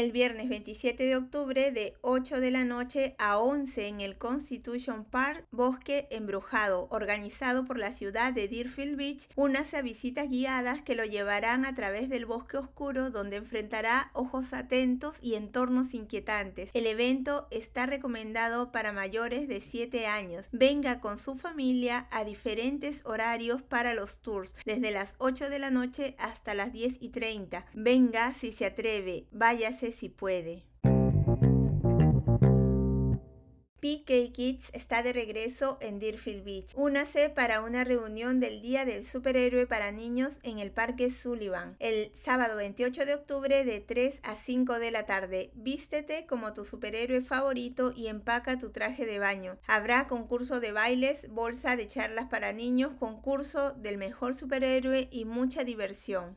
El viernes 27 de octubre de 8 de la noche a 11 en el Constitution Park, Bosque Embrujado, organizado por la ciudad de Deerfield Beach, unas a visitas guiadas que lo llevarán a través del bosque oscuro donde enfrentará ojos atentos y entornos inquietantes. El evento está recomendado para mayores de 7 años. Venga con su familia a diferentes horarios para los tours, desde las 8 de la noche hasta las 10 y 30. Venga si se atreve, váyase si puede. PK Kids está de regreso en Deerfield Beach. Únase para una reunión del Día del Superhéroe para Niños en el Parque Sullivan, el sábado 28 de octubre de 3 a 5 de la tarde. Vístete como tu superhéroe favorito y empaca tu traje de baño. Habrá concurso de bailes, bolsa de charlas para niños, concurso del mejor superhéroe y mucha diversión.